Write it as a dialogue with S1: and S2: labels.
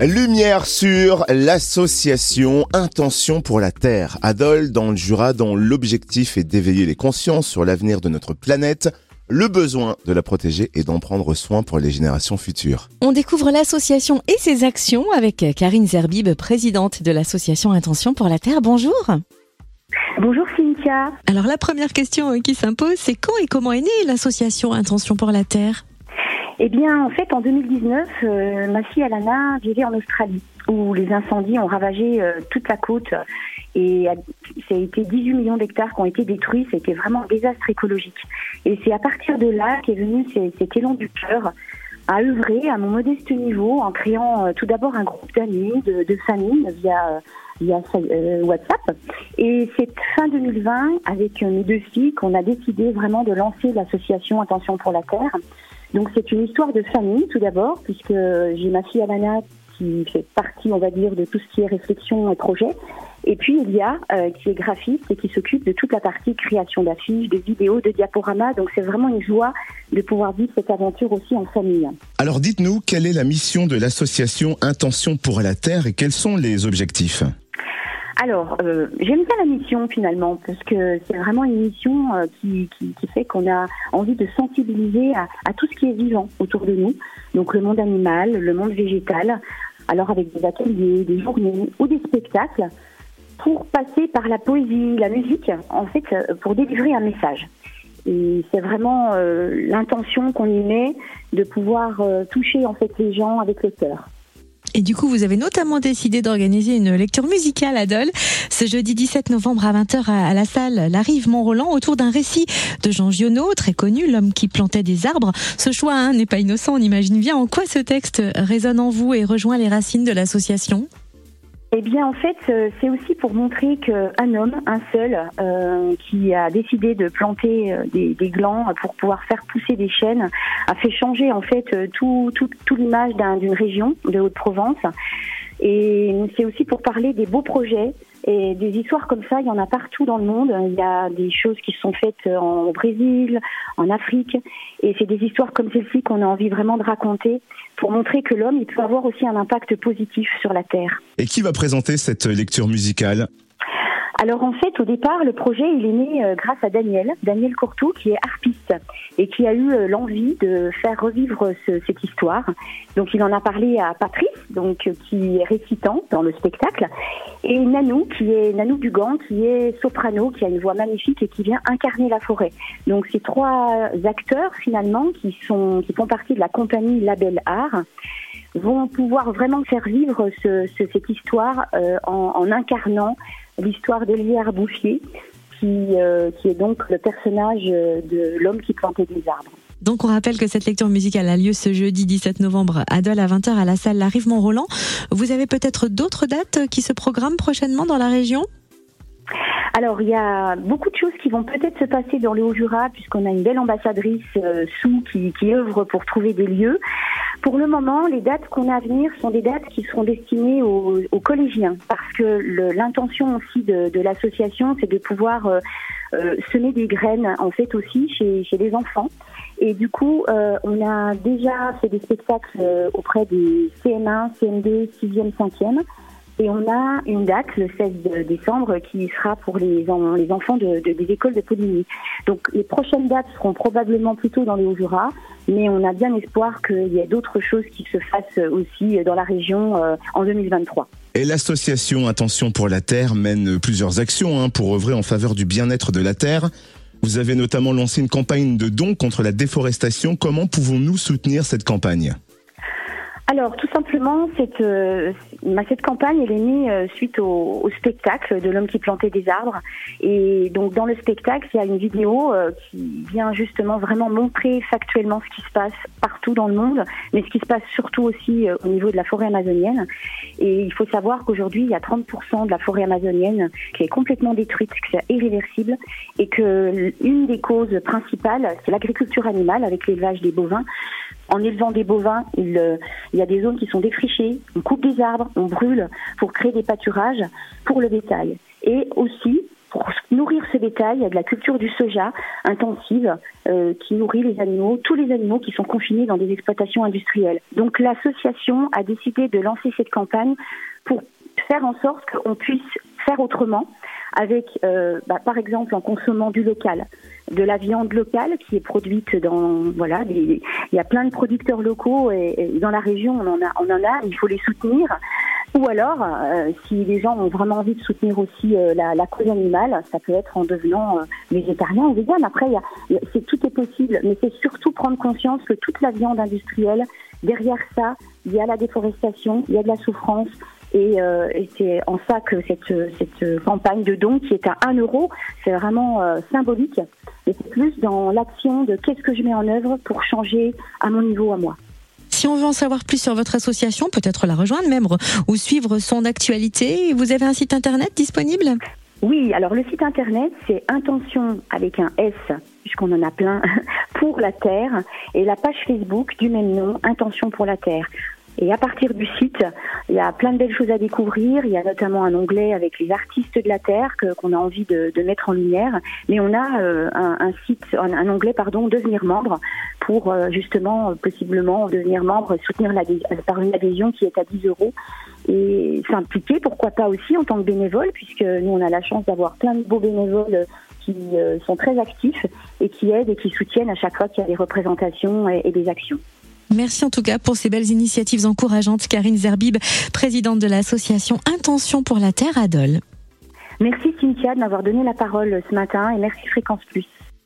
S1: Lumière sur l'association Intention pour la Terre, Adol dans le Jura, dont l'objectif est d'éveiller les consciences sur l'avenir de notre planète, le besoin de la protéger et d'en prendre soin pour les générations futures.
S2: On découvre l'association et ses actions avec Karine Zerbib, présidente de l'association Intention pour la Terre. Bonjour.
S3: Bonjour Cynthia.
S2: Alors la première question qui s'impose, c'est quand et comment est née l'association Intention pour la Terre?
S3: Eh bien, en fait, en 2019, euh, ma fille Alana vivait en Australie, où les incendies ont ravagé euh, toute la côte et ça a été 18 millions d'hectares qui ont été détruits. C'était vraiment un désastre écologique. Et c'est à partir de là qu'est venu cet élan du cœur à œuvrer à mon modeste niveau en créant euh, tout d'abord un groupe d'amis, de, de familles via WhatsApp. Et c'est fin 2020, avec mes deux filles, qu'on a décidé vraiment de lancer l'association Attention pour la Terre. Donc c'est une histoire de famille tout d'abord, puisque j'ai ma fille Alana qui fait partie, on va dire, de tout ce qui est réflexion et projet. Et puis il y a euh, qui est graphiste et qui s'occupe de toute la partie création d'affiches, de vidéos, de diaporamas. Donc c'est vraiment une joie de pouvoir vivre cette aventure aussi en famille.
S1: Alors dites-nous, quelle est la mission de l'association Intention pour la Terre et quels sont les objectifs?
S3: Alors, euh, j'aime bien la mission finalement, parce que c'est vraiment une mission euh, qui, fait qu'on a envie de sensibiliser à, tout ce qui est vivant autour de nous, donc le monde animal, le monde végétal, alors avec des ateliers, des journées ou des spectacles, pour passer par la poésie, la musique, en fait, euh, pour délivrer un message. Et c'est vraiment l'intention qu'on y met de pouvoir toucher en fait les gens avec le cœur.
S2: Et du coup, vous avez notamment décidé d'organiser une lecture musicale à Dole ce jeudi 17 novembre à 20h à la salle La Rive Mont-Roland autour d'un récit de Jean Giono, très connu, l'homme qui plantait des arbres. Ce choix hein, n'est pas innocent, on imagine bien en quoi ce texte résonne en vous et rejoint les racines de l'association.
S3: Eh bien, en fait, euh, c'est aussi pour montrer qu'un homme, un seul, euh, qui a décidé de planter euh, des, glands pour pouvoir faire pousser des chênes, a fait changer en fait tout, tout, tout l'image d'une région de Haute-Provence. Et c'est aussi pour parler des beaux projets et des histoires comme ça, il y en a partout dans le monde. Il y a des choses qui sont faites en Brésil, en Afrique. Et c'est des histoires comme celle-ci qu'on a envie vraiment de raconter pour montrer que l'homme, il peut avoir aussi un impact positif sur la Terre.
S1: Et qui va présenter cette lecture musicale?
S3: Alors en fait, au départ, le projet il est né euh, grâce à Daniel, Daniel Courtois, qui est harpiste et qui a eu euh, l'envie de faire revivre ce, cette histoire. Donc il en a parlé à Patrice, donc euh, qui est récitant dans le spectacle, et Nanou, qui est Nanou Dugan, qui est soprano, qui a une voix magnifique et qui vient incarner la forêt. Donc ces trois acteurs finalement qui sont qui font partie de la compagnie Label Art vont pouvoir vraiment faire vivre ce, ce, cette histoire euh, en, en, incarnant l'histoire d'Elière Bouffier, qui, euh, qui est donc le personnage de l'homme qui plantait des arbres.
S2: Donc on rappelle que cette lecture musicale a lieu ce jeudi 17 novembre à Dole à 20h à la salle La Rive Mont-Roland. Vous avez peut-être d'autres dates qui se programment prochainement dans la région?
S3: Alors, il y a beaucoup de choses qui vont peut-être se passer dans le Haut-Jura, puisqu'on a une belle ambassadrice euh, sous qui, qui œuvre pour trouver des lieux. Pour le moment, les dates qu'on a à venir sont des dates qui seront destinées aux, aux collégiens, parce que l'intention aussi de, de l'association, c'est de pouvoir euh, euh, semer des graines, en fait, aussi chez, chez les enfants. Et du coup, euh, on a déjà fait des spectacles euh, auprès des CM1, CM2, 6e, 5e. Et on a une date, le 16 décembre, qui sera pour les, enfants de, de, des écoles de Poligny. Donc les prochaines dates seront probablement plutôt dans les Hauts-Jura, mais on a bien espoir qu'il y ait d'autres choses qui se fassent aussi dans la région euh, en 2023.
S1: Et l'association Attention pour la Terre mène plusieurs actions hein, pour œuvrer en faveur du bien-être de la Terre. Vous avez notamment lancé une campagne de dons contre la déforestation. Comment pouvons-nous soutenir cette campagne?
S3: Alors, tout simplement, cette, euh, cette campagne, elle est née euh, suite au, au, spectacle de l'homme qui plantait des arbres. Et donc, dans le spectacle, il y a une vidéo euh, qui vient justement vraiment montrer factuellement ce qui se passe partout dans le monde, mais ce qui se passe surtout aussi euh, au niveau de la forêt amazonienne. Et il faut savoir qu'aujourd'hui, il y a 30% de la forêt amazonienne qui est complètement détruite, que c'est irréversible, et que une des causes principales, c'est l'agriculture animale avec l'élevage des bovins en élevant des bovins, il, euh, il, y a des zones qui sont défrichées, on coupe des arbres, on brûle pour créer des pâturages pour le bétail. Et aussi, pour nourrir ce bétail, il y a de la culture du soja intensive euh, qui nourrit les animaux, tous les animaux qui sont confinés dans des exploitations industrielles. Donc l'association a décidé de lancer cette campagne pour faire en sorte qu'on puisse faire autrement avec, euh, bah, par exemple, en consommant du local, de la viande locale qui est produite dans, voilà, il y a plein de producteurs locaux et, dans la région on en a, on en a, il faut les soutenir. Ou alors, euh, si les gens ont vraiment envie de soutenir aussi euh, la, la, cause animale, ça peut être en devenant euh, végétarien ou vegan. Après, y a, c'est, tout est possible, mais c'est surtout prendre conscience que toute la viande industrielle, derrière ça, il y a la déforestation, il y a de la souffrance, et, euh, et c'est en ça que cette, cette campagne de dons qui est à 1 euro, c'est vraiment euh, symbolique. Et c'est plus dans l'action de qu'est-ce que je mets en œuvre pour changer à mon niveau à moi.
S2: Si on veut en savoir plus sur votre association, peut-être la rejoindre même ou suivre son actualité, vous avez un site internet disponible?
S3: Oui, alors le site internet, c'est intention avec un S, puisqu'on en a plein, pour la Terre, et la page Facebook du même nom, Intention pour la Terre. Et à partir du site, il y a plein de belles choses à découvrir. Il y a notamment un onglet avec les artistes de la terre qu'on a envie de, mettre en lumière. Mais on a euh, un, site, un, onglet pardon, devenir membre pour euh, justement possiblement devenir membre, soutenir par une adhésion qui est à 10 euros et s'impliquer, pourquoi pas aussi en tant que bénévole, puisque nous on a la chance d'avoir plein de beaux bénévoles qui euh, sont très actifs et qui aident et qui soutiennent à chaque fois qu'il y a des représentations et des actions.
S2: Merci en tout cas pour ces belles initiatives encourageantes. Karine Zerbib, présidente de l'association Intention pour la Terre à
S3: Merci Cynthia de m'avoir donné la parole ce matin et merci Fréquence Plus.